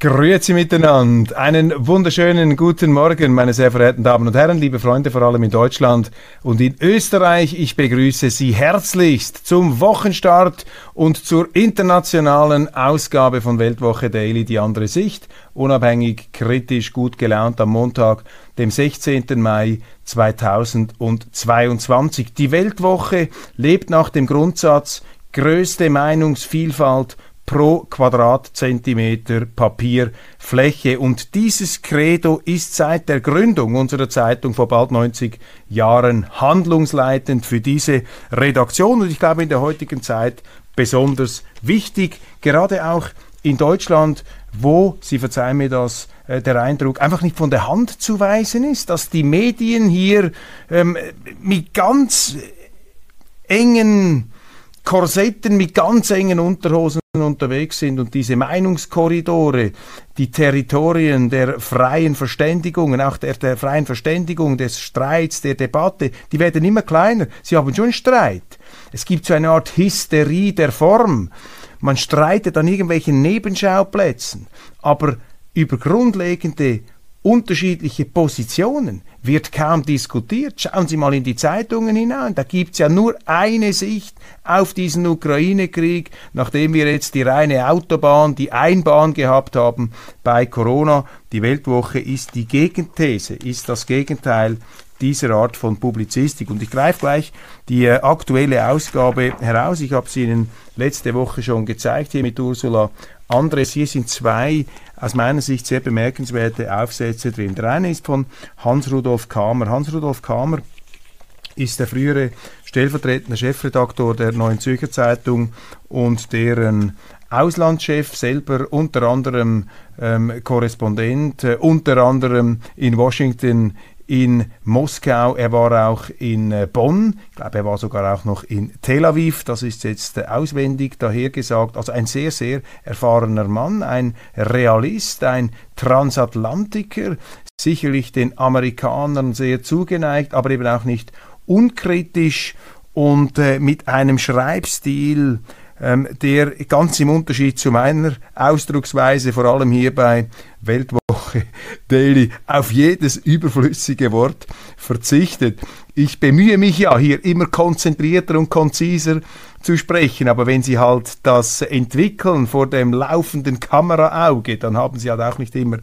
Grüezi miteinander. Einen wunderschönen guten Morgen, meine sehr verehrten Damen und Herren, liebe Freunde, vor allem in Deutschland und in Österreich. Ich begrüße Sie herzlichst zum Wochenstart und zur internationalen Ausgabe von Weltwoche Daily, die andere Sicht. Unabhängig, kritisch, gut gelaunt am Montag, dem 16. Mai 2022. Die Weltwoche lebt nach dem Grundsatz größte Meinungsvielfalt pro Quadratzentimeter Papierfläche. Und dieses Credo ist seit der Gründung unserer Zeitung vor bald 90 Jahren handlungsleitend für diese Redaktion und ich glaube in der heutigen Zeit besonders wichtig, gerade auch in Deutschland, wo, Sie verzeihen mir das, äh, der Eindruck einfach nicht von der Hand zu weisen ist, dass die Medien hier ähm, mit ganz engen Korsetten, mit ganz engen Unterhosen unterwegs sind und diese Meinungskorridore, die Territorien der freien Verständigungen, auch der, der freien Verständigung, des Streits, der Debatte, die werden immer kleiner. Sie haben schon Streit. Es gibt so eine Art Hysterie der Form. Man streitet an irgendwelchen Nebenschauplätzen, aber über grundlegende unterschiedliche Positionen wird kaum diskutiert. Schauen Sie mal in die Zeitungen hinein. Da gibt es ja nur eine Sicht auf diesen Ukraine-Krieg, nachdem wir jetzt die reine Autobahn, die Einbahn gehabt haben bei Corona. Die Weltwoche ist die Gegenthese, ist das Gegenteil dieser Art von Publizistik. Und ich greife gleich die äh, aktuelle Ausgabe heraus. Ich habe sie Ihnen letzte Woche schon gezeigt, hier mit Ursula Andres. Hier sind zwei aus meiner Sicht sehr bemerkenswerte Aufsätze drin. Der eine ist von Hans-Rudolf Kamer. Hans-Rudolf Kamer ist der frühere stellvertretende Chefredaktor der Neuen Zürcher Zeitung und deren Auslandschef, selber unter anderem ähm, Korrespondent, äh, unter anderem in Washington in Moskau, er war auch in äh, Bonn, ich glaube, er war sogar auch noch in Tel Aviv, das ist jetzt äh, auswendig dahergesagt, also ein sehr, sehr erfahrener Mann, ein Realist, ein Transatlantiker, sicherlich den Amerikanern sehr zugeneigt, aber eben auch nicht unkritisch. Und äh, mit einem Schreibstil, ähm, der ganz im Unterschied zu meiner Ausdrucksweise, vor allem hier bei Weltwoche Daily, auf jedes überflüssige Wort verzichtet. Ich bemühe mich ja hier immer konzentrierter und konziser zu sprechen, aber wenn Sie halt das entwickeln vor dem laufenden Kameraauge, dann haben Sie halt auch nicht immer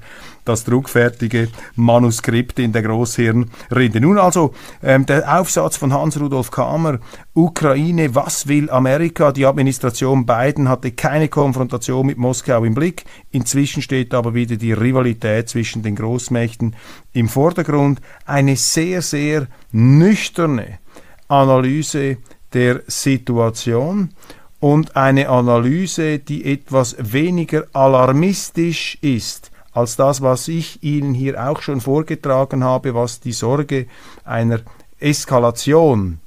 das druckfertige Manuskript in der Großhirnrinde. Nun also ähm, der Aufsatz von Hans-Rudolf Kamer, Ukraine, was will Amerika? Die Administration Biden hatte keine Konfrontation mit Moskau im Blick. Inzwischen steht aber wieder die Rivalität zwischen den Großmächten im Vordergrund. Eine sehr, sehr nüchterne Analyse der Situation und eine Analyse, die etwas weniger alarmistisch ist als das, was ich Ihnen hier auch schon vorgetragen habe, was die Sorge einer Eskalation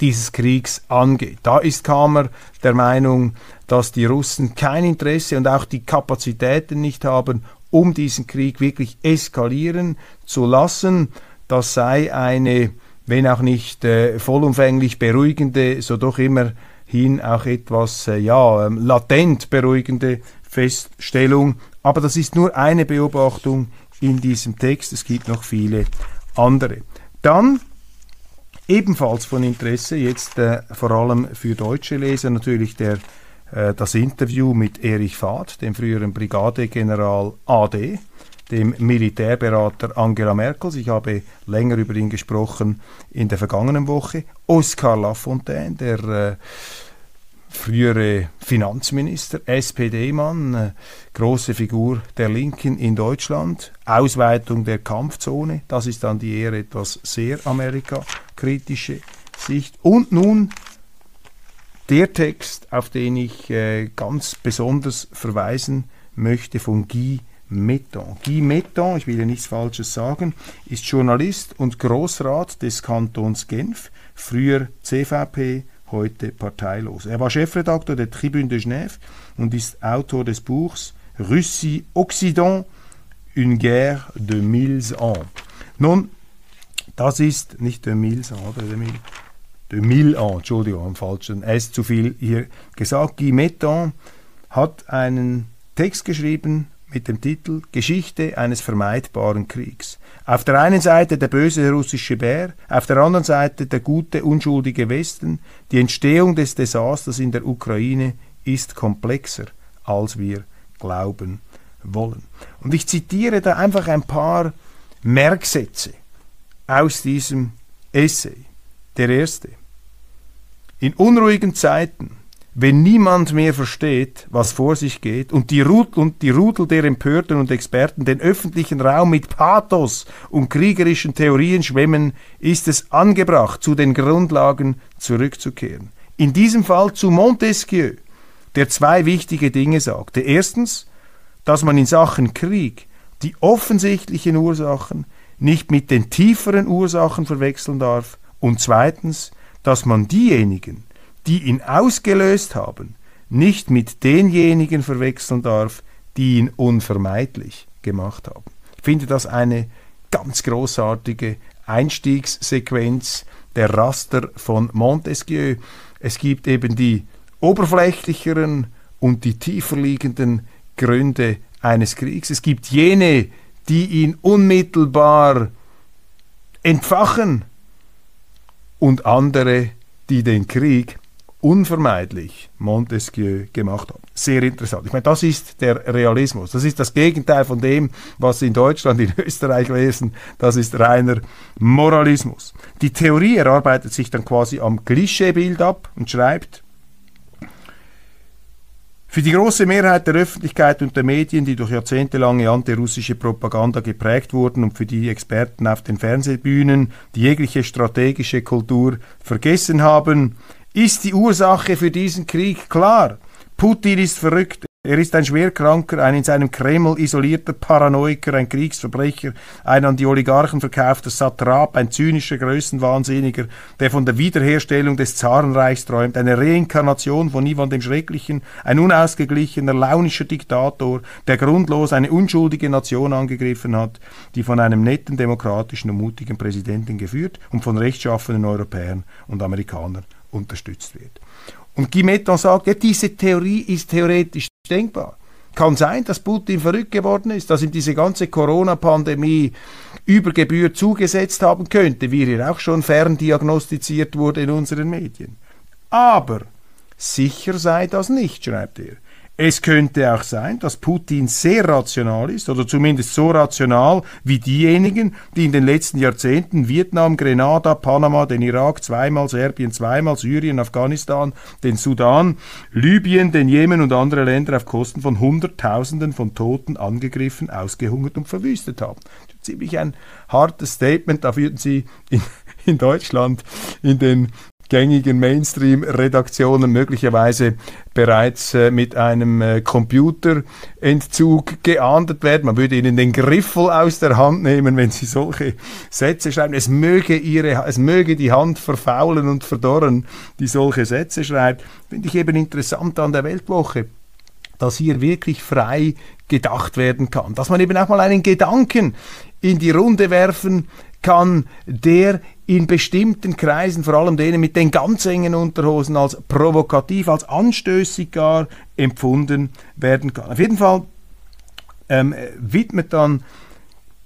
dieses Kriegs angeht. Da ist Kamer der Meinung, dass die Russen kein Interesse und auch die Kapazitäten nicht haben, um diesen Krieg wirklich eskalieren zu lassen. Das sei eine, wenn auch nicht äh, vollumfänglich beruhigende, so doch immerhin auch etwas äh, ja, ähm, latent beruhigende Feststellung. Aber das ist nur eine Beobachtung in diesem Text. Es gibt noch viele andere. Dann ebenfalls von Interesse, jetzt äh, vor allem für deutsche Leser, natürlich der, äh, das Interview mit Erich Fahd, dem früheren Brigadegeneral AD, dem Militärberater Angela Merkel. Ich habe länger über ihn gesprochen in der vergangenen Woche. Oskar Lafontaine, der äh, frühere Finanzminister, SPD-Mann, äh, große Figur der Linken in Deutschland, Ausweitung der Kampfzone, das ist dann die eher etwas sehr amerikakritische Sicht. Und nun der Text, auf den ich äh, ganz besonders verweisen möchte, von Guy Metton. Guy Metton, ich will ja nichts Falsches sagen, ist Journalist und Großrat des Kantons Genf, früher CVP, heute parteilos. Er war Chefredakteur der Tribune de Genève und ist Autor des Buchs Russie Occident, une guerre de mille ans. Nun, das ist nicht de mille ans, oder de mille, de mille ans, Entschuldigung, am falschen S zu viel hier gesagt. Guy Metton hat einen Text geschrieben mit dem Titel Geschichte eines vermeidbaren Kriegs. Auf der einen Seite der böse russische Bär, auf der anderen Seite der gute, unschuldige Westen. Die Entstehung des Desasters in der Ukraine ist komplexer, als wir glauben wollen. Und ich zitiere da einfach ein paar Merksätze aus diesem Essay. Der erste. In unruhigen Zeiten wenn niemand mehr versteht, was vor sich geht und die, Rudel, und die Rudel der Empörten und Experten den öffentlichen Raum mit Pathos und kriegerischen Theorien schwemmen, ist es angebracht, zu den Grundlagen zurückzukehren. In diesem Fall zu Montesquieu, der zwei wichtige Dinge sagte. Erstens, dass man in Sachen Krieg die offensichtlichen Ursachen nicht mit den tieferen Ursachen verwechseln darf und zweitens, dass man diejenigen, die ihn ausgelöst haben, nicht mit denjenigen verwechseln darf, die ihn unvermeidlich gemacht haben. Ich finde das eine ganz großartige Einstiegssequenz der Raster von Montesquieu. Es gibt eben die oberflächlicheren und die tiefer liegenden Gründe eines Kriegs. Es gibt jene, die ihn unmittelbar entfachen und andere, die den Krieg unvermeidlich Montesquieu gemacht hat. Sehr interessant. Ich meine, das ist der Realismus. Das ist das Gegenteil von dem, was Sie in Deutschland, in Österreich lesen. Das ist reiner Moralismus. Die Theorie erarbeitet sich dann quasi am Klischeebild ab und schreibt, für die große Mehrheit der Öffentlichkeit und der Medien, die durch jahrzehntelange antirussische Propaganda geprägt wurden und für die Experten auf den Fernsehbühnen, die jegliche strategische Kultur vergessen haben, ist die Ursache für diesen Krieg klar. Putin ist verrückt. Er ist ein Schwerkranker, ein in seinem Kreml isolierter Paranoiker, ein Kriegsverbrecher, ein an die Oligarchen verkaufter Satrap, ein zynischer Größenwahnsinniger, der von der Wiederherstellung des Zarenreichs träumt, eine Reinkarnation von Ivan dem Schrecklichen, ein unausgeglichener, launischer Diktator, der grundlos eine unschuldige Nation angegriffen hat, die von einem netten, demokratischen und mutigen Präsidenten geführt und von rechtschaffenen Europäern und Amerikanern unterstützt wird. Und Guy Metton sagt, ja, diese Theorie ist theoretisch denkbar. Kann sein, dass Putin verrückt geworden ist, dass ihm diese ganze Corona-Pandemie über Gebühr zugesetzt haben könnte, wie er auch schon ferndiagnostiziert wurde in unseren Medien. Aber sicher sei das nicht, schreibt er. Es könnte auch sein, dass Putin sehr rational ist, oder zumindest so rational wie diejenigen, die in den letzten Jahrzehnten Vietnam, Grenada, Panama, den Irak, zweimal Serbien, zweimal Syrien, Afghanistan, den Sudan, Libyen, den Jemen und andere Länder auf Kosten von Hunderttausenden von Toten angegriffen, ausgehungert und verwüstet haben. Ziemlich ein hartes Statement, da würden Sie in, in Deutschland in den gängigen Mainstream-Redaktionen möglicherweise bereits äh, mit einem äh, Computerentzug geahndet werden. Man würde ihnen den Griffel aus der Hand nehmen, wenn sie solche Sätze schreiben. Es möge, ihre, es möge die Hand verfaulen und verdorren, die solche Sätze schreibt. Finde ich eben interessant an der Weltwoche dass hier wirklich frei gedacht werden kann. Dass man eben auch mal einen Gedanken in die Runde werfen kann, der in bestimmten Kreisen, vor allem denen mit den ganz engen Unterhosen, als provokativ, als anstößig gar empfunden werden kann. Auf jeden Fall ähm, widmet dann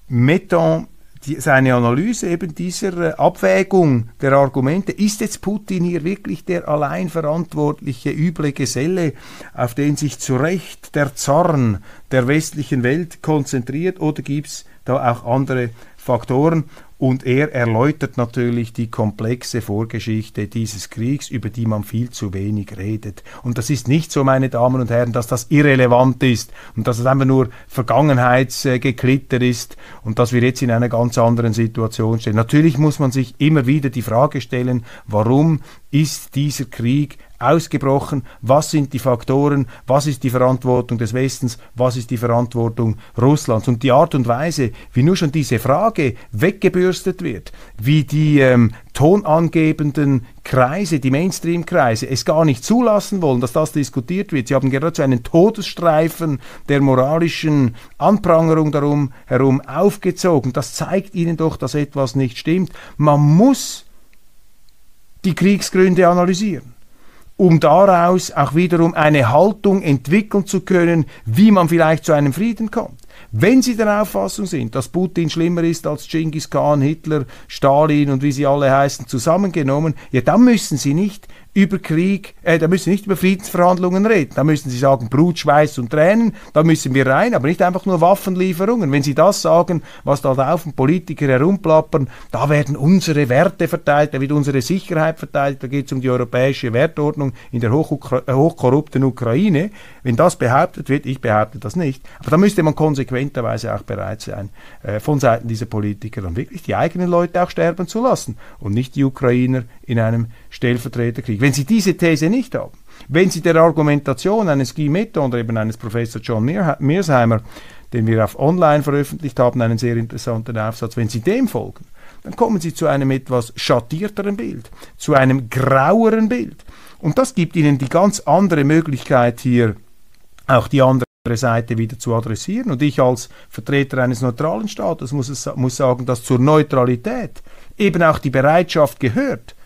Metton die, seine Analyse eben dieser äh, Abwägung der Argumente, ist jetzt Putin hier wirklich der allein verantwortliche üble Geselle, auf den sich zu Recht der Zorn der westlichen Welt konzentriert, oder gibt es da auch andere Faktoren? Und er erläutert natürlich die komplexe Vorgeschichte dieses Kriegs, über die man viel zu wenig redet. Und das ist nicht so, meine Damen und Herren, dass das irrelevant ist und dass es einfach nur Vergangenheitsgeklitter ist und dass wir jetzt in einer ganz anderen Situation stehen. Natürlich muss man sich immer wieder die Frage stellen, warum ist dieser Krieg ausgebrochen. Was sind die Faktoren? Was ist die Verantwortung des Westens? Was ist die Verantwortung Russlands? Und die Art und Weise, wie nur schon diese Frage weggebürstet wird, wie die ähm, tonangebenden Kreise, die Mainstream-Kreise, es gar nicht zulassen wollen, dass das diskutiert wird. Sie haben geradezu einen Todesstreifen der moralischen Anprangerung darum herum aufgezogen. Das zeigt ihnen doch, dass etwas nicht stimmt. Man muss die Kriegsgründe analysieren, um daraus auch wiederum eine Haltung entwickeln zu können, wie man vielleicht zu einem Frieden kommt. Wenn Sie der Auffassung sind, dass Putin schlimmer ist als Genghis Khan, Hitler, Stalin und wie sie alle heißen zusammengenommen, ja, dann müssen Sie nicht über Krieg, äh, da müssen Sie nicht über Friedensverhandlungen reden. Da müssen Sie sagen Blut, Schweiß und Tränen, da müssen wir rein, aber nicht einfach nur Waffenlieferungen. Wenn Sie das sagen, was da auf den Politiker herumplappern, da werden unsere Werte verteilt, da wird unsere Sicherheit verteilt, da geht es um die europäische Wertordnung in der äh, hochkorrupten Ukraine. Wenn das behauptet wird, ich behaupte das nicht, aber da müsste man konsequenterweise auch bereit sein, äh, von Seiten dieser Politiker dann wirklich die eigenen Leute auch sterben zu lassen und nicht die Ukrainer in einem Stellvertreterkrieg. Wenn Sie diese These nicht haben, wenn Sie der Argumentation eines Guy Metton oder eben eines Professor John Mearsheimer, den wir auf Online veröffentlicht haben, einen sehr interessanten Aufsatz, wenn Sie dem folgen, dann kommen Sie zu einem etwas schattierteren Bild, zu einem graueren Bild. Und das gibt Ihnen die ganz andere Möglichkeit hier, auch die andere Seite wieder zu adressieren. Und ich als Vertreter eines neutralen Staates muss, es, muss sagen, dass zur Neutralität eben auch die Bereitschaft gehört,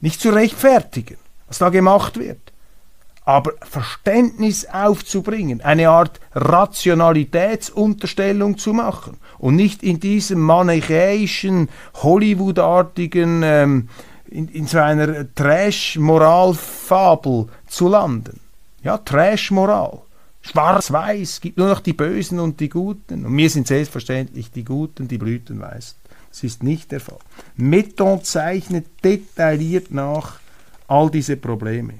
nicht zu rechtfertigen, was da gemacht wird, aber Verständnis aufzubringen, eine Art Rationalitätsunterstellung zu machen und nicht in diesem manichäischen, Hollywood-artigen, ähm, in, in so einer Trash-Moral-Fabel zu landen. Ja, Trash-Moral. Schwarz-Weiß, gibt nur noch die Bösen und die Guten. Und mir sind selbstverständlich die Guten, die Blütenweißen. Das ist nicht der Fall. Metton zeichnet detailliert nach all diese Probleme.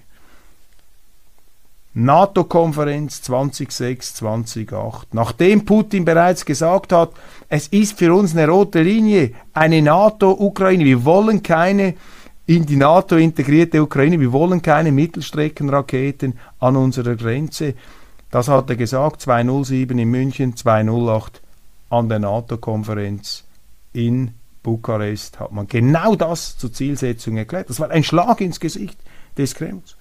NATO-Konferenz 2006, 2008. Nachdem Putin bereits gesagt hat, es ist für uns eine rote Linie, eine NATO-Ukraine. Wir wollen keine in die NATO integrierte Ukraine, wir wollen keine Mittelstreckenraketen an unserer Grenze. Das hat er gesagt, 207 in München, 208 an der NATO-Konferenz in Bukarest hat man genau das zur Zielsetzung erklärt. Das war ein Schlag ins Gesicht des Kremls.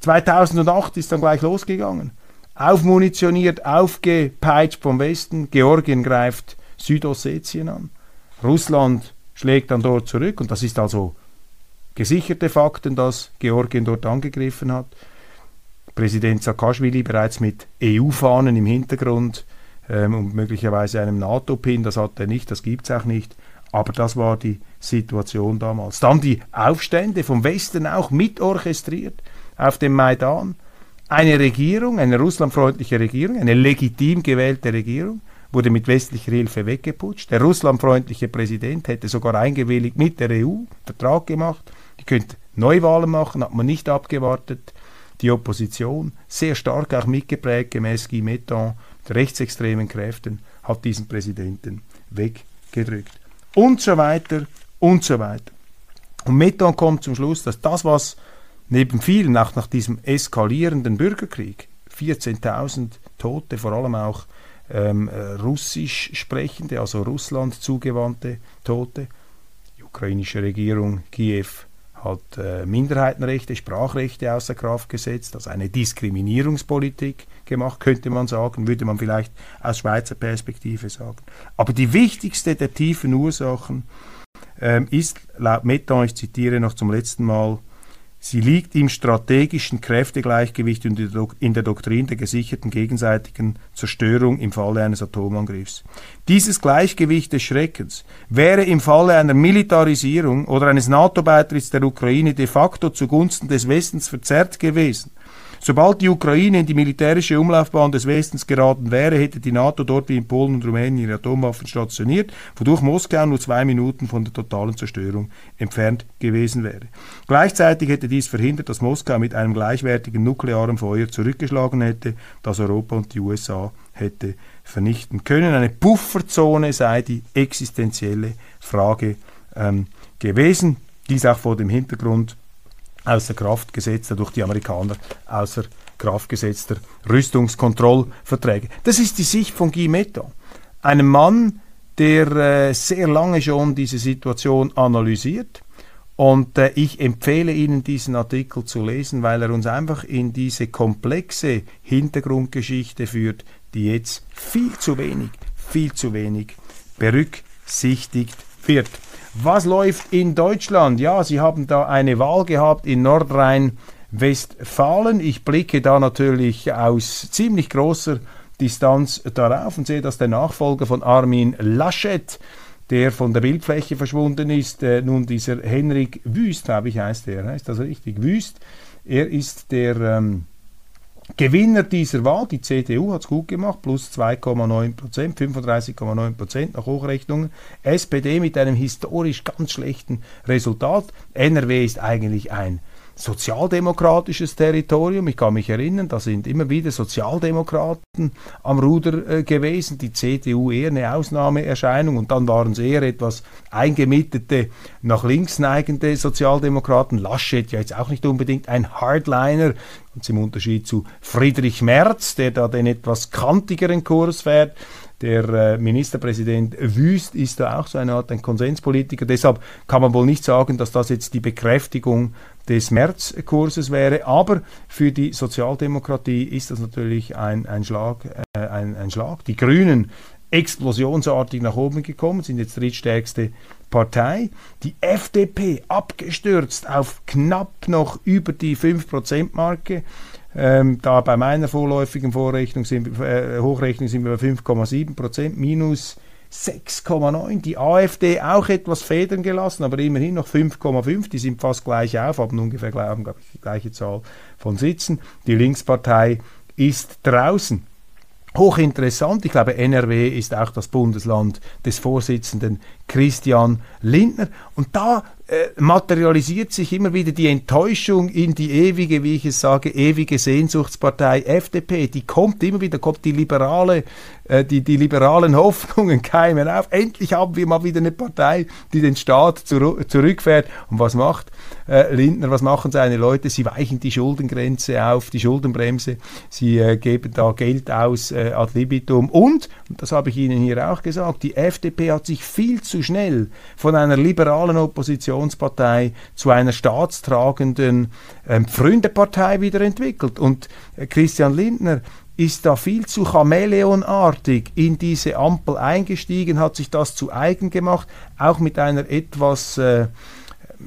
2008 ist dann gleich losgegangen. Aufmunitioniert, aufgepeitscht vom Westen. Georgien greift Südossetien an. Russland schlägt dann dort zurück und das ist also gesicherte Fakten, dass Georgien dort angegriffen hat. Präsident Saakashvili bereits mit EU-Fahnen im Hintergrund ähm, und möglicherweise einem NATO-Pin. Das hat er nicht, das gibt es auch nicht. Aber das war die Situation damals. Dann die Aufstände vom Westen auch mitorchestriert auf dem Maidan. Eine Regierung, eine russlandfreundliche Regierung, eine legitim gewählte Regierung, wurde mit westlicher Hilfe weggeputscht. Der russlandfreundliche Präsident hätte sogar eingewilligt mit der EU, Vertrag gemacht. Die könnte Neuwahlen machen, hat man nicht abgewartet. Die Opposition, sehr stark auch mitgeprägt, gemäß Guy Metton, rechtsextremen Kräften hat diesen Präsidenten weggedrückt. Und so weiter und so weiter. Und Metton kommt zum Schluss, dass das, was neben vielen, auch nach diesem eskalierenden Bürgerkrieg, 14.000 Tote, vor allem auch ähm, äh, russisch sprechende, also Russland zugewandte Tote, die ukrainische Regierung, Kiew, hat äh, Minderheitenrechte, Sprachrechte außer Kraft gesetzt, also eine Diskriminierungspolitik gemacht, könnte man sagen, würde man vielleicht aus Schweizer Perspektive sagen. Aber die wichtigste der tiefen Ursachen ähm, ist, laut Metton, ich zitiere noch zum letzten Mal, Sie liegt im strategischen Kräftegleichgewicht und in der Doktrin der gesicherten gegenseitigen Zerstörung im Falle eines Atomangriffs. Dieses Gleichgewicht des Schreckens wäre im Falle einer Militarisierung oder eines NATO-Beitritts der Ukraine de facto zugunsten des Westens verzerrt gewesen. Sobald die Ukraine in die militärische Umlaufbahn des Westens geraten wäre, hätte die NATO dort wie in Polen und Rumänien ihre Atomwaffen stationiert, wodurch Moskau nur zwei Minuten von der totalen Zerstörung entfernt gewesen wäre. Gleichzeitig hätte dies verhindert, dass Moskau mit einem gleichwertigen nuklearen Feuer zurückgeschlagen hätte, das Europa und die USA hätte vernichten können. Eine Pufferzone sei die existenzielle Frage ähm, gewesen. Dies auch vor dem Hintergrund außer Kraft gesetzter, durch die Amerikaner außer Kraft gesetzter Rüstungskontrollverträge. Das ist die Sicht von Guy Metton, einem Mann, der äh, sehr lange schon diese Situation analysiert. Und äh, ich empfehle Ihnen diesen Artikel zu lesen, weil er uns einfach in diese komplexe Hintergrundgeschichte führt, die jetzt viel zu wenig, viel zu wenig berücksichtigt wird. Was läuft in Deutschland? Ja, Sie haben da eine Wahl gehabt in Nordrhein-Westfalen. Ich blicke da natürlich aus ziemlich großer Distanz darauf und sehe, dass der Nachfolger von Armin Laschet, der von der Bildfläche verschwunden ist, äh, nun dieser Henrik Wüst, glaube ich, heißt er, heißt das richtig? Wüst. Er ist der ähm, Gewinner dieser Wahl, die CDU hat es gut gemacht, plus 2,9 Prozent, 35,9 Prozent nach Hochrechnungen. SPD mit einem historisch ganz schlechten Resultat. NRW ist eigentlich ein sozialdemokratisches Territorium. Ich kann mich erinnern, da sind immer wieder Sozialdemokraten am Ruder äh, gewesen, die CDU eher eine Ausnahmeerscheinung und dann waren es eher etwas eingemittete, nach links neigende Sozialdemokraten. Laschet ja jetzt auch nicht unbedingt ein Hardliner, und im Unterschied zu Friedrich Merz, der da den etwas kantigeren Kurs fährt. Der äh, Ministerpräsident Wüst ist da auch so eine Art ein Konsenspolitiker. Deshalb kann man wohl nicht sagen, dass das jetzt die Bekräftigung des Märzkurses wäre. Aber für die Sozialdemokratie ist das natürlich ein, ein, Schlag, äh, ein, ein Schlag. Die Grünen explosionsartig nach oben gekommen, sind jetzt drittstärkste Partei. Die FDP abgestürzt auf knapp noch über die 5%-Marke. Ähm, da bei meiner vorläufigen Vorrechnung sind, äh, Hochrechnung sind wir bei 5,7% minus 6,9. Die AfD auch etwas federn gelassen, aber immerhin noch 5,5. Die sind fast gleich auf, haben ungefähr haben, ich, die gleiche Zahl von Sitzen. Die Linkspartei ist draußen. Hochinteressant, ich glaube, NRW ist auch das Bundesland des Vorsitzenden Christian Lindner. Und da äh, materialisiert sich immer wieder die Enttäuschung in die ewige, wie ich es sage, ewige Sehnsuchtspartei FDP. Die kommt immer wieder, kommt die liberale, die, die liberalen Hoffnungen keimen auf. Endlich haben wir mal wieder eine Partei, die den Staat zur, zurückfährt. Und was macht äh, Lindner, was machen seine Leute? Sie weichen die Schuldengrenze auf, die Schuldenbremse. Sie äh, geben da Geld aus äh, ad libitum. Und, und das habe ich Ihnen hier auch gesagt, die FDP hat sich viel zu schnell von einer liberalen Oppositionspartei zu einer staatstragenden ähm, Freundepartei wieder entwickelt. Und äh, Christian Lindner ist da viel zu chameleonartig in diese Ampel eingestiegen, hat sich das zu eigen gemacht, auch mit einer etwas äh,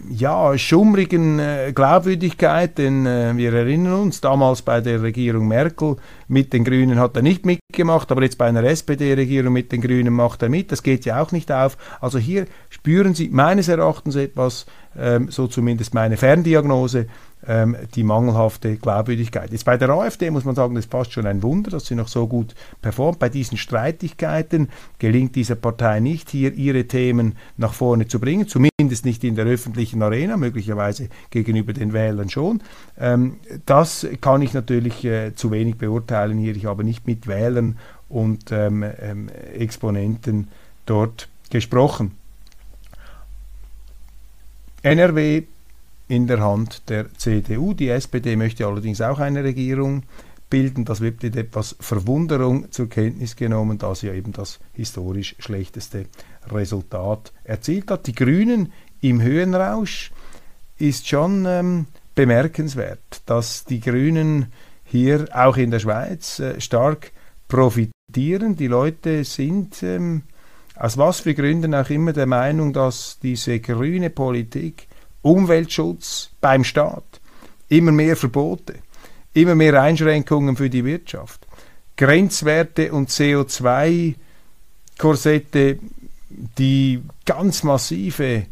ja, schummrigen äh, Glaubwürdigkeit, denn äh, wir erinnern uns, damals bei der Regierung Merkel mit den Grünen hat er nicht mitgemacht, aber jetzt bei einer SPD-Regierung mit den Grünen macht er mit. Das geht ja auch nicht auf. Also hier spüren Sie meines Erachtens etwas, ähm, so zumindest meine Ferndiagnose, ähm, die mangelhafte Glaubwürdigkeit. Jetzt bei der AfD muss man sagen, das fast schon ein Wunder, dass sie noch so gut performt. Bei diesen Streitigkeiten gelingt dieser Partei nicht, hier ihre Themen nach vorne zu bringen, zumindest nicht in der öffentlichen Arena, möglicherweise gegenüber den Wählern schon. Ähm, das kann ich natürlich äh, zu wenig beurteilen hier. Ich habe nicht mit Wählern und ähm, ähm Exponenten dort gesprochen. NRW in der Hand der CDU. Die SPD möchte allerdings auch eine Regierung bilden. Das wird mit etwas Verwunderung zur Kenntnis genommen, da sie ja eben das historisch schlechteste Resultat erzielt hat. Die Grünen im Höhenrausch ist schon ähm, bemerkenswert, dass die Grünen hier auch in der Schweiz äh, stark profitieren. Die Leute sind ähm, aus was für Gründen auch immer der Meinung, dass diese grüne Politik Umweltschutz beim Staat, immer mehr Verbote, immer mehr Einschränkungen für die Wirtschaft, Grenzwerte und CO2-Korsette, die ganz massive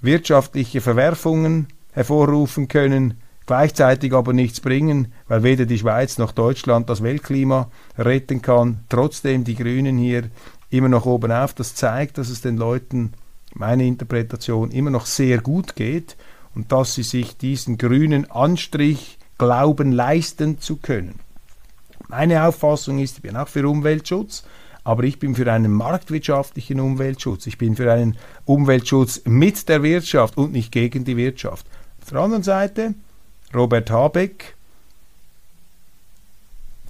wirtschaftliche Verwerfungen hervorrufen können, gleichzeitig aber nichts bringen, weil weder die Schweiz noch Deutschland das Weltklima retten kann. Trotzdem die Grünen hier immer noch oben auf. Das zeigt, dass es den Leuten meine Interpretation, immer noch sehr gut geht und dass sie sich diesen grünen Anstrich glauben leisten zu können. Meine Auffassung ist, ich bin auch für Umweltschutz, aber ich bin für einen marktwirtschaftlichen Umweltschutz. Ich bin für einen Umweltschutz mit der Wirtschaft und nicht gegen die Wirtschaft. Auf der anderen Seite, Robert Habeck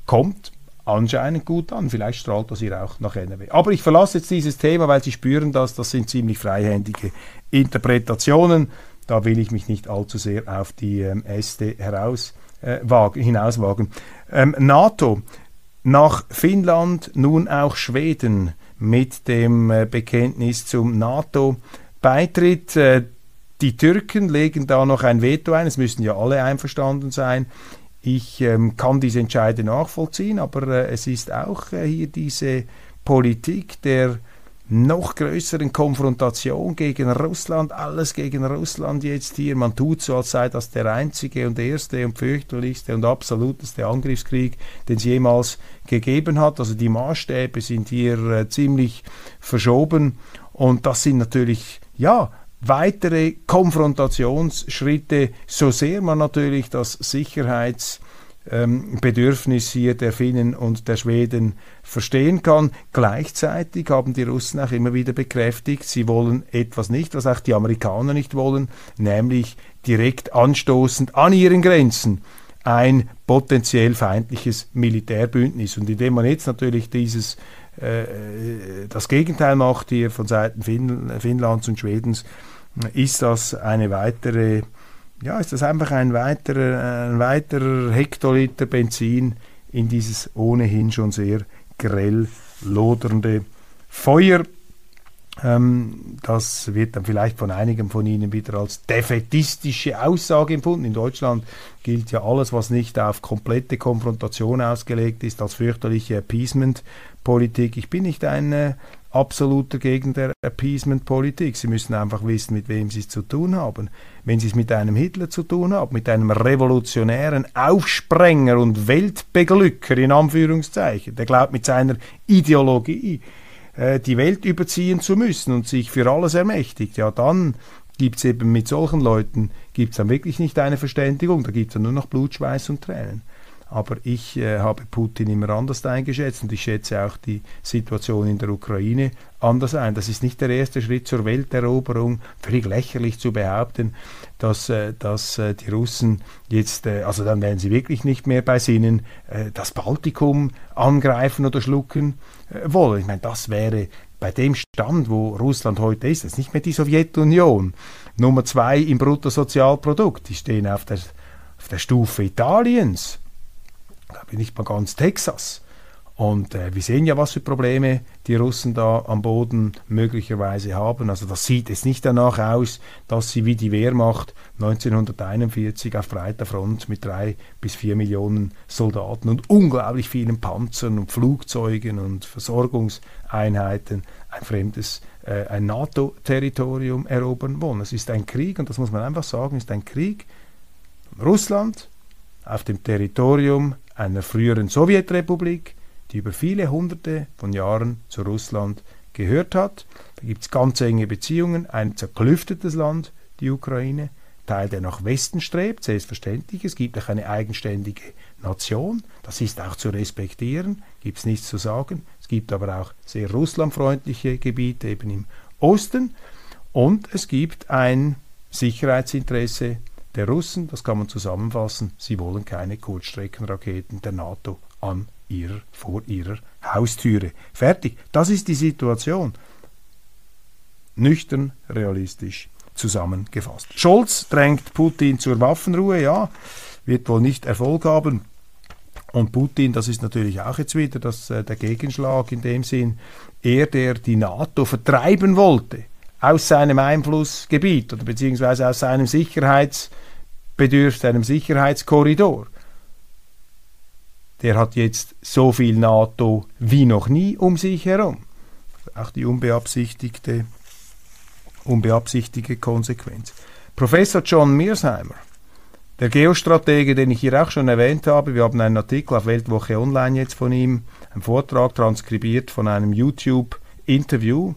kommt anscheinend gut an. Vielleicht strahlt das hier auch nach NRW. Aber ich verlasse jetzt dieses Thema, weil Sie spüren das, das sind ziemlich freihändige Interpretationen. Da will ich mich nicht allzu sehr auf die ähm, Äste heraus, äh, wagen, hinauswagen. Ähm, NATO, nach Finnland nun auch Schweden mit dem äh, Bekenntnis zum NATO-Beitritt. Äh, die Türken legen da noch ein Veto ein, es müssen ja alle einverstanden sein. Ich ähm, kann diese Entscheide nachvollziehen, aber äh, es ist auch äh, hier diese Politik der noch größeren Konfrontation gegen Russland, alles gegen Russland jetzt hier. Man tut so, als sei das der einzige und erste und fürchterlichste und absoluteste Angriffskrieg, den es jemals gegeben hat. Also die Maßstäbe sind hier äh, ziemlich verschoben und das sind natürlich, ja, weitere Konfrontationsschritte, so sehr man natürlich das Sicherheitsbedürfnis hier der Finnen und der Schweden verstehen kann. Gleichzeitig haben die Russen auch immer wieder bekräftigt, sie wollen etwas nicht, was auch die Amerikaner nicht wollen, nämlich direkt anstoßend an ihren Grenzen ein potenziell feindliches Militärbündnis. Und indem man jetzt natürlich dieses das Gegenteil macht hier von Seiten Finnlands und Schwedens, ist das eine weitere, ja, ist das einfach ein weiterer, ein weiterer Hektoliter Benzin in dieses ohnehin schon sehr grell lodernde Feuer. Ähm, das wird dann vielleicht von einigen von Ihnen wieder als defetistische Aussage empfunden. In Deutschland gilt ja alles, was nicht auf komplette Konfrontation ausgelegt ist, als fürchterliche Appeasement-Politik. Ich bin nicht ein äh, absoluter Gegner der Appeasement-Politik. Sie müssen einfach wissen, mit wem Sie es zu tun haben. Wenn Sie es mit einem Hitler zu tun haben, mit einem revolutionären Aufsprenger und Weltbeglücker in Anführungszeichen, der glaubt mit seiner Ideologie äh, die Welt überziehen zu müssen und sich für alles ermächtigt, ja dann gibt es eben mit solchen Leuten, gibt es dann wirklich nicht eine Verständigung, da gibt es dann nur noch Blut, Schweiß und Tränen. Aber ich äh, habe Putin immer anders eingeschätzt und ich schätze auch die Situation in der Ukraine anders ein. Das ist nicht der erste Schritt zur Welteroberung. Völlig lächerlich zu behaupten, dass, äh, dass äh, die Russen jetzt, äh, also dann werden sie wirklich nicht mehr bei Sinnen, äh, das Baltikum angreifen oder schlucken äh, wollen. Ich meine, das wäre bei dem Stand, wo Russland heute ist, das ist nicht mehr die Sowjetunion. Nummer zwei im Bruttosozialprodukt. Die stehen auf der, auf der Stufe Italiens glaube ich, nicht mal ganz Texas. Und äh, wir sehen ja, was für Probleme die Russen da am Boden möglicherweise haben. Also das sieht jetzt nicht danach aus, dass sie wie die Wehrmacht 1941 auf breiter Front mit drei bis vier Millionen Soldaten und unglaublich vielen Panzern und Flugzeugen und Versorgungseinheiten ein fremdes, äh, ein NATO-Territorium erobern wollen. Es ist ein Krieg, und das muss man einfach sagen, ist ein Krieg von Russland auf dem Territorium einer früheren Sowjetrepublik, die über viele hunderte von Jahren zu Russland gehört hat. Da gibt es ganz enge Beziehungen, ein zerklüftetes Land, die Ukraine, Teil, der nach Westen strebt, selbstverständlich. Es gibt auch eine eigenständige Nation, das ist auch zu respektieren, gibt es nichts zu sagen. Es gibt aber auch sehr russlandfreundliche Gebiete eben im Osten und es gibt ein Sicherheitsinteresse der Russen, das kann man zusammenfassen, sie wollen keine Kurzstreckenraketen der NATO an ihrer, vor ihrer Haustüre. Fertig. Das ist die Situation. Nüchtern, realistisch zusammengefasst. Scholz drängt Putin zur Waffenruhe, ja, wird wohl nicht Erfolg haben. Und Putin, das ist natürlich auch jetzt wieder das, äh, der Gegenschlag in dem Sinn, er, der die NATO vertreiben wollte aus seinem Einflussgebiet oder beziehungsweise aus seinem Sicherheitsgebiet, bedürft einem Sicherheitskorridor. Der hat jetzt so viel NATO wie noch nie um sich herum. Auch die unbeabsichtigte, unbeabsichtigte Konsequenz. Professor John Mearsheimer, der Geostratege, den ich hier auch schon erwähnt habe, wir haben einen Artikel auf Weltwoche Online jetzt von ihm, einen Vortrag transkribiert von einem YouTube-Interview,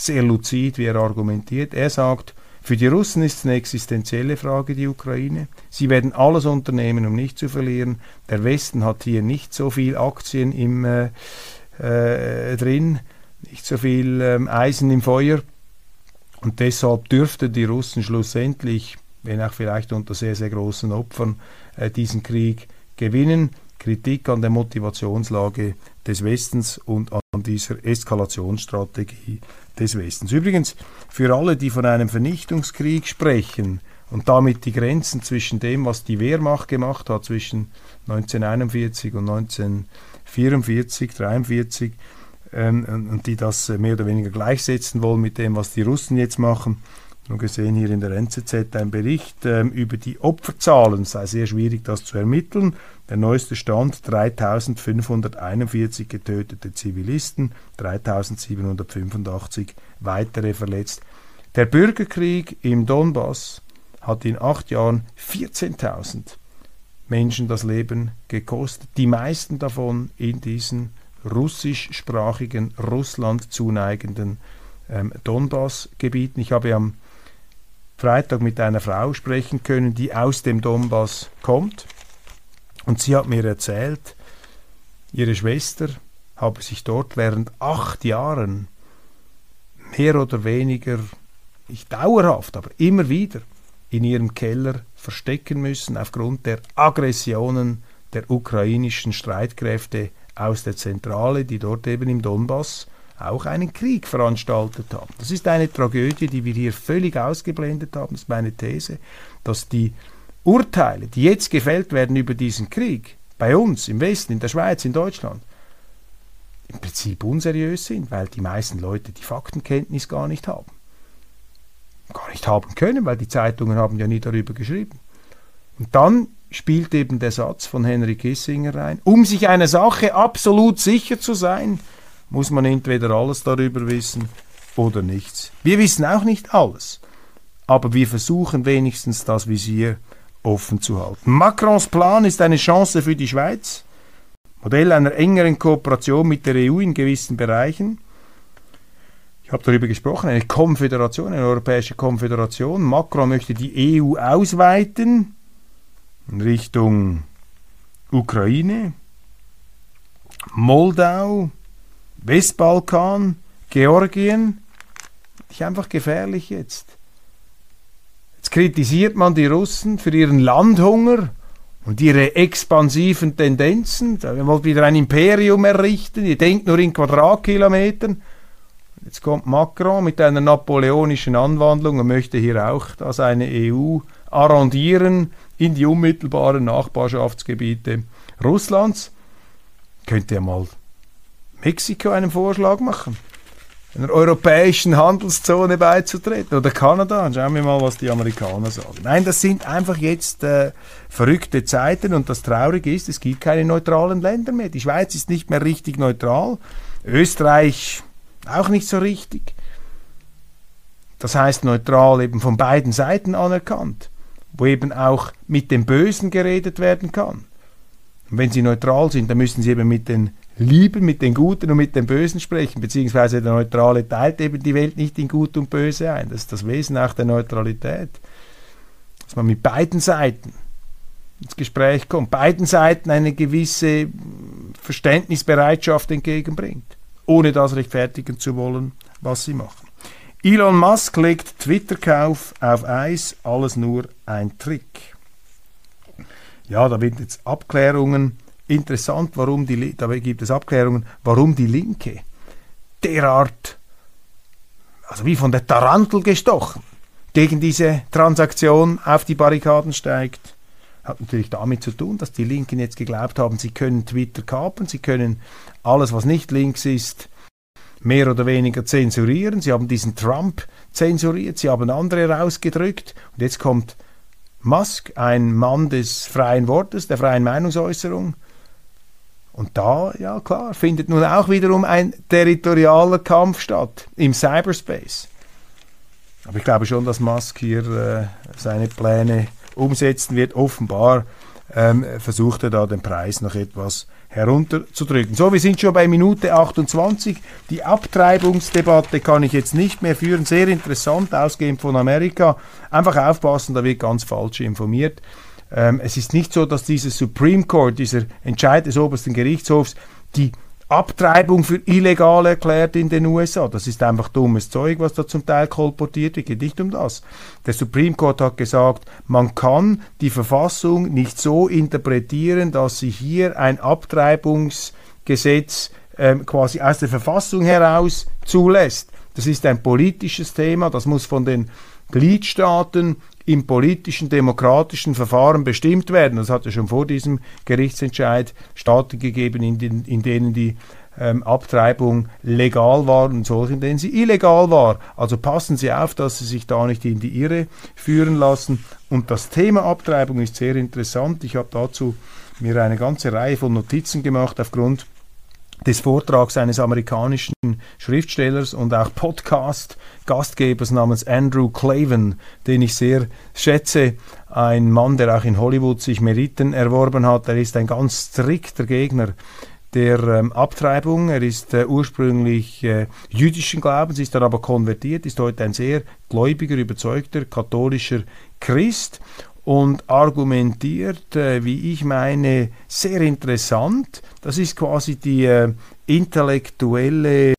sehr luzid, wie er argumentiert. Er sagt, für die Russen ist es eine existenzielle Frage, die Ukraine. Sie werden alles unternehmen, um nicht zu verlieren. Der Westen hat hier nicht so viel Aktien im, äh, äh, drin, nicht so viel ähm, Eisen im Feuer. Und deshalb dürften die Russen schlussendlich wenn auch vielleicht unter sehr, sehr großen Opfern, äh, diesen Krieg gewinnen. Kritik an der Motivationslage des Westens und an dieser Eskalationsstrategie des Westens. Übrigens, für alle, die von einem Vernichtungskrieg sprechen und damit die Grenzen zwischen dem, was die Wehrmacht gemacht hat, zwischen 1941 und 1944, 1943, ähm, und die das mehr oder weniger gleichsetzen wollen mit dem, was die Russen jetzt machen, nur gesehen hier in der NZZ ein Bericht ähm, über die Opferzahlen. Es sei sehr schwierig, das zu ermitteln. Der neueste Stand 3541 getötete Zivilisten, 3785 weitere verletzt. Der Bürgerkrieg im Donbass hat in acht Jahren 14.000 Menschen das Leben gekostet. Die meisten davon in diesen russischsprachigen, Russland zuneigenden ähm, Donbass-Gebieten. Ich habe am Freitag mit einer Frau sprechen können, die aus dem Donbass kommt. Und sie hat mir erzählt, ihre Schwester habe sich dort während acht Jahren mehr oder weniger, nicht dauerhaft, aber immer wieder in ihrem Keller verstecken müssen aufgrund der Aggressionen der ukrainischen Streitkräfte aus der Zentrale, die dort eben im Donbass auch einen Krieg veranstaltet haben. Das ist eine Tragödie, die wir hier völlig ausgeblendet haben. Das ist meine These, dass die Urteile, die jetzt gefällt werden über diesen Krieg, bei uns im Westen, in der Schweiz, in Deutschland, im Prinzip unseriös sind, weil die meisten Leute die Faktenkenntnis gar nicht haben. Gar nicht haben können, weil die Zeitungen haben ja nie darüber geschrieben. Und dann spielt eben der Satz von Henry Kissinger rein, um sich einer Sache absolut sicher zu sein, muss man entweder alles darüber wissen oder nichts. Wir wissen auch nicht alles, aber wir versuchen wenigstens das Visier offen zu halten. Macrons Plan ist eine Chance für die Schweiz, Modell einer engeren Kooperation mit der EU in gewissen Bereichen. Ich habe darüber gesprochen, eine Konföderation, eine europäische Konföderation. Macron möchte die EU ausweiten in Richtung Ukraine, Moldau, Westbalkan, Georgien. Nicht einfach gefährlich jetzt. Jetzt kritisiert man die Russen für ihren Landhunger und ihre expansiven Tendenzen. Wir wollen wieder ein Imperium errichten. Ihr denkt nur in Quadratkilometern. Jetzt kommt Macron mit einer napoleonischen Anwandlung und möchte hier auch das eine EU arrondieren in die unmittelbaren Nachbarschaftsgebiete Russlands. Könnt ihr mal Mexiko einen Vorschlag machen, einer europäischen Handelszone beizutreten oder Kanada. Und schauen wir mal, was die Amerikaner sagen. Nein, das sind einfach jetzt äh, verrückte Zeiten und das Traurige ist, es gibt keine neutralen Länder mehr. Die Schweiz ist nicht mehr richtig neutral, Österreich auch nicht so richtig. Das heißt neutral eben von beiden Seiten anerkannt, wo eben auch mit dem Bösen geredet werden kann. Und wenn sie neutral sind, dann müssen sie eben mit den Lieben, mit den Guten und mit den Bösen sprechen, beziehungsweise der Neutrale teilt eben die Welt nicht in Gut und Böse ein. Das ist das Wesen auch der Neutralität. Dass man mit beiden Seiten ins Gespräch kommt, beiden Seiten eine gewisse Verständnisbereitschaft entgegenbringt, ohne das rechtfertigen zu wollen, was sie machen. Elon Musk legt Twitter-Kauf auf Eis, alles nur ein Trick. Ja, da wird jetzt Abklärungen interessant, warum die, dabei gibt es Abklärungen, warum die Linke derart, also wie von der Tarantel gestochen, gegen diese Transaktion auf die Barrikaden steigt. Hat natürlich damit zu tun, dass die Linken jetzt geglaubt haben, sie können Twitter kapern, sie können alles, was nicht links ist, mehr oder weniger zensurieren. Sie haben diesen Trump zensuriert, sie haben andere rausgedrückt und jetzt kommt Musk, ein Mann des freien Wortes, der freien Meinungsäußerung, und da, ja klar, findet nun auch wiederum ein territorialer Kampf statt im Cyberspace. Aber ich glaube schon, dass Musk hier äh, seine Pläne umsetzen wird. Offenbar ähm, versucht er da den Preis noch etwas herunterzudrücken. So, wir sind schon bei Minute 28. Die Abtreibungsdebatte kann ich jetzt nicht mehr führen. Sehr interessant, ausgehend von Amerika. Einfach aufpassen, da wird ganz falsch informiert. Ähm, es ist nicht so, dass dieser Supreme Court, dieser Entscheid des obersten Gerichtshofs, die Abtreibung für illegal erklärt in den USA. Das ist einfach dummes Zeug, was da zum Teil kolportiert wird. Geht nicht um das. Der Supreme Court hat gesagt, man kann die Verfassung nicht so interpretieren, dass sie hier ein Abtreibungsgesetz ähm, quasi aus der Verfassung heraus zulässt. Das ist ein politisches Thema, das muss von den Gliedstaaten im politischen, demokratischen Verfahren bestimmt werden. Das hat ja schon vor diesem Gerichtsentscheid Staaten gegeben, in, den, in denen die ähm, Abtreibung legal war und solche, in denen sie illegal war. Also passen Sie auf, dass Sie sich da nicht in die Irre führen lassen. Und das Thema Abtreibung ist sehr interessant. Ich habe dazu mir eine ganze Reihe von Notizen gemacht aufgrund des Vortrags eines amerikanischen Schriftstellers und auch Podcast-Gastgebers namens Andrew Clavin, den ich sehr schätze. Ein Mann, der auch in Hollywood sich Meriten erworben hat. Er ist ein ganz strikter Gegner der ähm, Abtreibung. Er ist äh, ursprünglich äh, jüdischen Glaubens, ist dann aber konvertiert, ist heute ein sehr gläubiger, überzeugter katholischer Christ und argumentiert, äh, wie ich meine, sehr interessant. Das ist quasi die äh, intellektuelle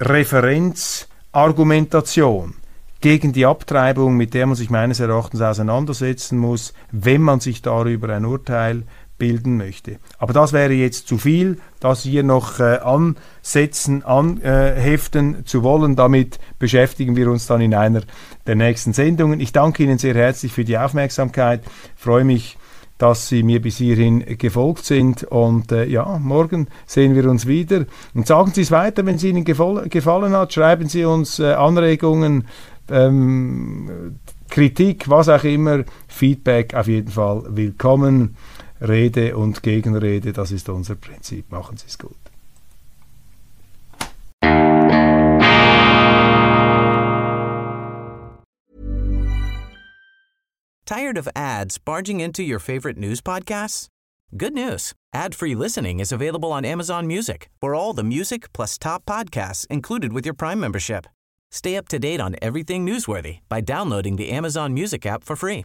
Referenzargumentation gegen die Abtreibung, mit der man sich meines Erachtens auseinandersetzen muss, wenn man sich darüber ein Urteil bilden möchte. Aber das wäre jetzt zu viel, das hier noch äh, ansetzen, anheften zu wollen. Damit beschäftigen wir uns dann in einer der nächsten Sendungen. Ich danke Ihnen sehr herzlich für die Aufmerksamkeit, freue mich, dass Sie mir bis hierhin gefolgt sind und äh, ja, morgen sehen wir uns wieder. Und sagen Sie es weiter, wenn es Ihnen gefallen hat, schreiben Sie uns äh, Anregungen, ähm, Kritik, was auch immer, Feedback auf jeden Fall willkommen. Rede und Gegenrede, das ist unser Prinzip. Machen Sie es gut. Tired of ads barging into your favorite news podcasts? Good news. Ad-free listening is available on Amazon Music. For all the music plus top podcasts included with your Prime membership. Stay up to date on everything newsworthy by downloading the Amazon Music app for free